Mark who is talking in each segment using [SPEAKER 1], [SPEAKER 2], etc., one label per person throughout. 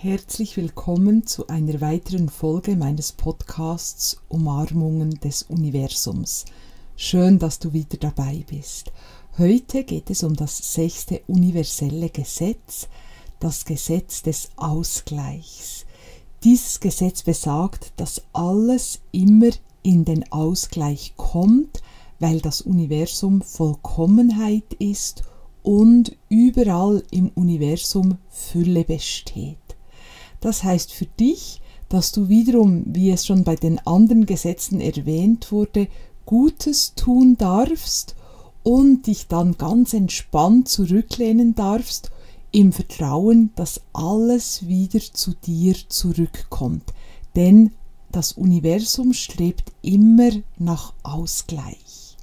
[SPEAKER 1] Herzlich willkommen zu einer weiteren Folge meines Podcasts Umarmungen des Universums. Schön, dass du wieder dabei bist. Heute geht es um das sechste universelle Gesetz, das Gesetz des Ausgleichs. Dieses Gesetz besagt, dass alles immer in den Ausgleich kommt, weil das Universum Vollkommenheit ist und überall im Universum Fülle besteht. Das heißt für dich, dass du wiederum, wie es schon bei den anderen Gesetzen erwähnt wurde, Gutes tun darfst und dich dann ganz entspannt zurücklehnen darfst im Vertrauen, dass alles wieder zu dir zurückkommt. Denn das Universum strebt immer nach Ausgleich.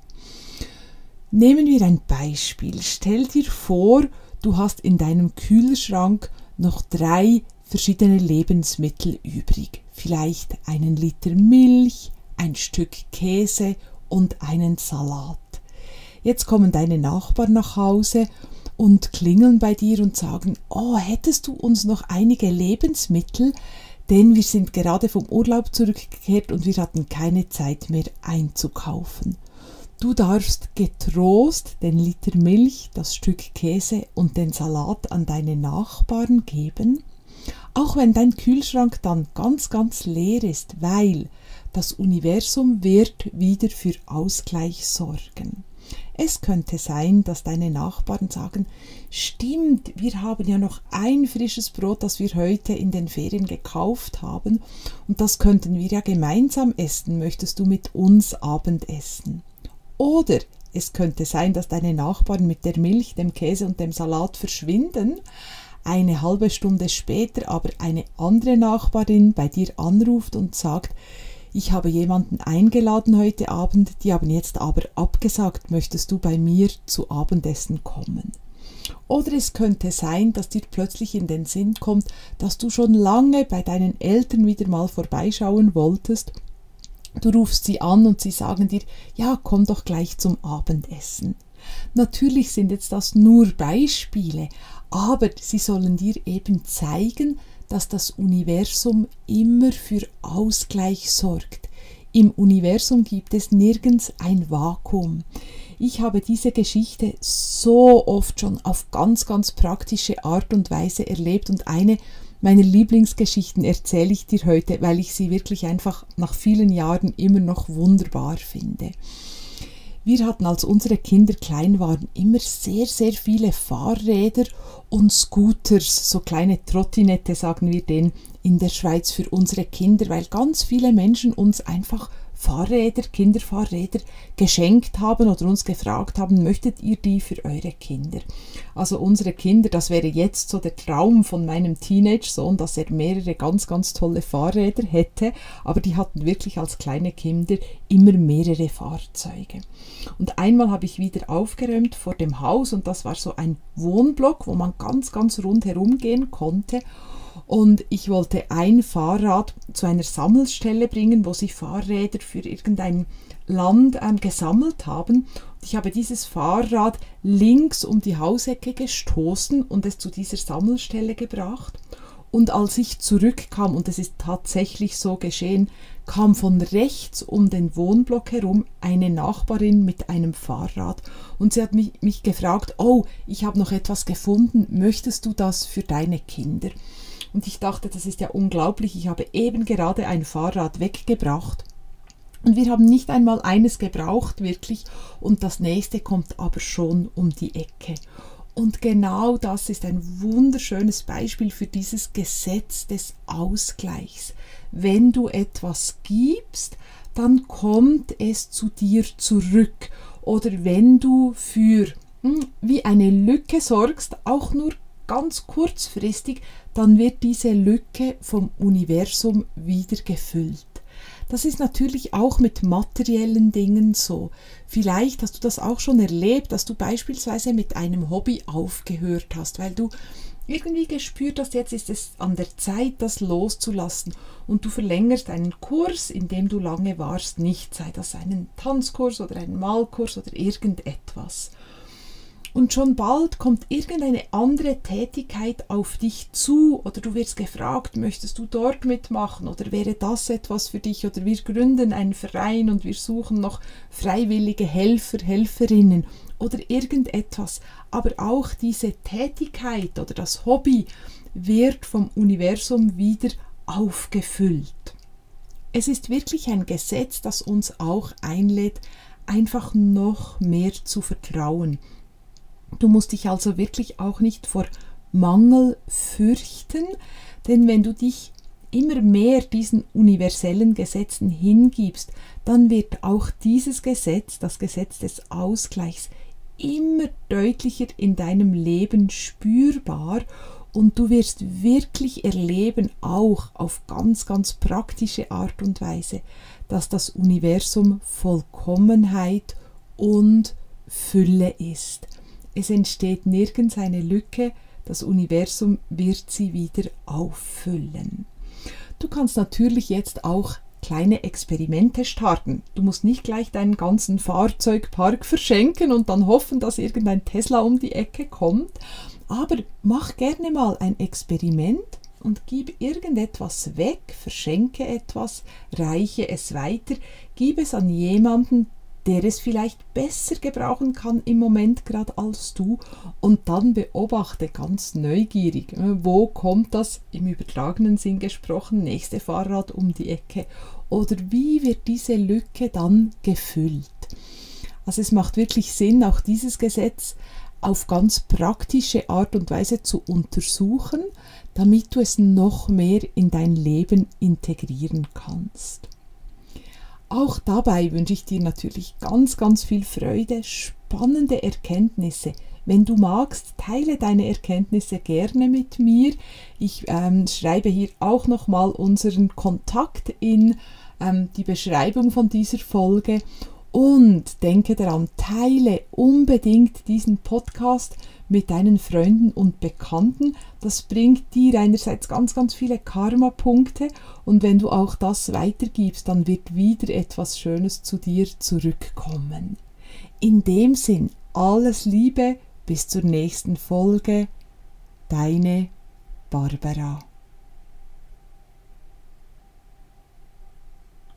[SPEAKER 1] Nehmen wir ein Beispiel. Stell dir vor, du hast in deinem Kühlschrank noch drei verschiedene Lebensmittel übrig. Vielleicht einen Liter Milch, ein Stück Käse und einen Salat. Jetzt kommen deine Nachbarn nach Hause und klingeln bei dir und sagen, oh, hättest du uns noch einige Lebensmittel, denn wir sind gerade vom Urlaub zurückgekehrt und wir hatten keine Zeit mehr einzukaufen. Du darfst getrost den Liter Milch, das Stück Käse und den Salat an deine Nachbarn geben auch wenn dein Kühlschrank dann ganz, ganz leer ist, weil das Universum wird wieder für Ausgleich sorgen. Es könnte sein, dass deine Nachbarn sagen, stimmt, wir haben ja noch ein frisches Brot, das wir heute in den Ferien gekauft haben, und das könnten wir ja gemeinsam essen, möchtest du mit uns Abendessen? Oder es könnte sein, dass deine Nachbarn mit der Milch, dem Käse und dem Salat verschwinden, eine halbe Stunde später aber eine andere Nachbarin bei dir anruft und sagt, ich habe jemanden eingeladen heute Abend, die haben jetzt aber abgesagt, möchtest du bei mir zu Abendessen kommen? Oder es könnte sein, dass dir plötzlich in den Sinn kommt, dass du schon lange bei deinen Eltern wieder mal vorbeischauen wolltest. Du rufst sie an und sie sagen dir, ja, komm doch gleich zum Abendessen. Natürlich sind jetzt das nur Beispiele, aber sie sollen dir eben zeigen, dass das Universum immer für Ausgleich sorgt. Im Universum gibt es nirgends ein Vakuum. Ich habe diese Geschichte so oft schon auf ganz, ganz praktische Art und Weise erlebt und eine meiner Lieblingsgeschichten erzähle ich dir heute, weil ich sie wirklich einfach nach vielen Jahren immer noch wunderbar finde. Wir hatten, als unsere Kinder klein waren, immer sehr, sehr viele Fahrräder und Scooters, so kleine Trottinette sagen wir denen, in der Schweiz für unsere Kinder, weil ganz viele Menschen uns einfach Fahrräder, Kinderfahrräder geschenkt haben oder uns gefragt haben, möchtet ihr die für eure Kinder? Also unsere Kinder, das wäre jetzt so der Traum von meinem Teenage-Sohn, dass er mehrere ganz, ganz tolle Fahrräder hätte, aber die hatten wirklich als kleine Kinder immer mehrere Fahrzeuge. Und einmal habe ich wieder aufgeräumt vor dem Haus und das war so ein Wohnblock, wo man ganz, ganz rundherum gehen konnte und ich wollte ein Fahrrad zu einer Sammelstelle bringen, wo sie Fahrräder für irgendein Land ähm, gesammelt haben. Und ich habe dieses Fahrrad links um die Hausecke gestoßen und es zu dieser Sammelstelle gebracht. Und als ich zurückkam, und es ist tatsächlich so geschehen, kam von rechts um den Wohnblock herum eine Nachbarin mit einem Fahrrad und sie hat mich, mich gefragt, oh, ich habe noch etwas gefunden, möchtest du das für deine Kinder? Und ich dachte, das ist ja unglaublich. Ich habe eben gerade ein Fahrrad weggebracht. Und wir haben nicht einmal eines gebraucht, wirklich. Und das nächste kommt aber schon um die Ecke. Und genau das ist ein wunderschönes Beispiel für dieses Gesetz des Ausgleichs. Wenn du etwas gibst, dann kommt es zu dir zurück. Oder wenn du für hm, wie eine Lücke sorgst, auch nur ganz kurzfristig, dann wird diese Lücke vom Universum wieder gefüllt. Das ist natürlich auch mit materiellen Dingen so. Vielleicht hast du das auch schon erlebt, dass du beispielsweise mit einem Hobby aufgehört hast, weil du irgendwie gespürt hast, jetzt ist es an der Zeit, das loszulassen und du verlängerst einen Kurs, in dem du lange warst, nicht, sei das einen Tanzkurs oder einen Malkurs oder irgendetwas. Und schon bald kommt irgendeine andere Tätigkeit auf dich zu oder du wirst gefragt, möchtest du dort mitmachen oder wäre das etwas für dich oder wir gründen einen Verein und wir suchen noch freiwillige Helfer, Helferinnen oder irgendetwas. Aber auch diese Tätigkeit oder das Hobby wird vom Universum wieder aufgefüllt. Es ist wirklich ein Gesetz, das uns auch einlädt, einfach noch mehr zu vertrauen. Du musst dich also wirklich auch nicht vor Mangel fürchten, denn wenn du dich immer mehr diesen universellen Gesetzen hingibst, dann wird auch dieses Gesetz, das Gesetz des Ausgleichs, immer deutlicher in deinem Leben spürbar und du wirst wirklich erleben, auch auf ganz, ganz praktische Art und Weise, dass das Universum Vollkommenheit und Fülle ist. Es entsteht nirgends eine Lücke, das Universum wird sie wieder auffüllen. Du kannst natürlich jetzt auch kleine Experimente starten. Du musst nicht gleich deinen ganzen Fahrzeugpark verschenken und dann hoffen, dass irgendein Tesla um die Ecke kommt, aber mach gerne mal ein Experiment und gib irgendetwas weg, verschenke etwas, reiche es weiter, gib es an jemanden, der es vielleicht besser gebrauchen kann im Moment gerade als du und dann beobachte ganz neugierig, äh, wo kommt das im übertragenen Sinn gesprochen nächste Fahrrad um die Ecke oder wie wird diese Lücke dann gefüllt. Also es macht wirklich Sinn, auch dieses Gesetz auf ganz praktische Art und Weise zu untersuchen, damit du es noch mehr in dein Leben integrieren kannst. Auch dabei wünsche ich dir natürlich ganz, ganz viel Freude, spannende Erkenntnisse. Wenn du magst, teile deine Erkenntnisse gerne mit mir. Ich ähm, schreibe hier auch nochmal unseren Kontakt in ähm, die Beschreibung von dieser Folge und denke daran, teile unbedingt diesen Podcast mit deinen Freunden und Bekannten. Das bringt dir einerseits ganz, ganz viele Karma-Punkte und wenn du auch das weitergibst, dann wird wieder etwas Schönes zu dir zurückkommen. In dem Sinn, alles Liebe, bis zur nächsten Folge. Deine Barbara.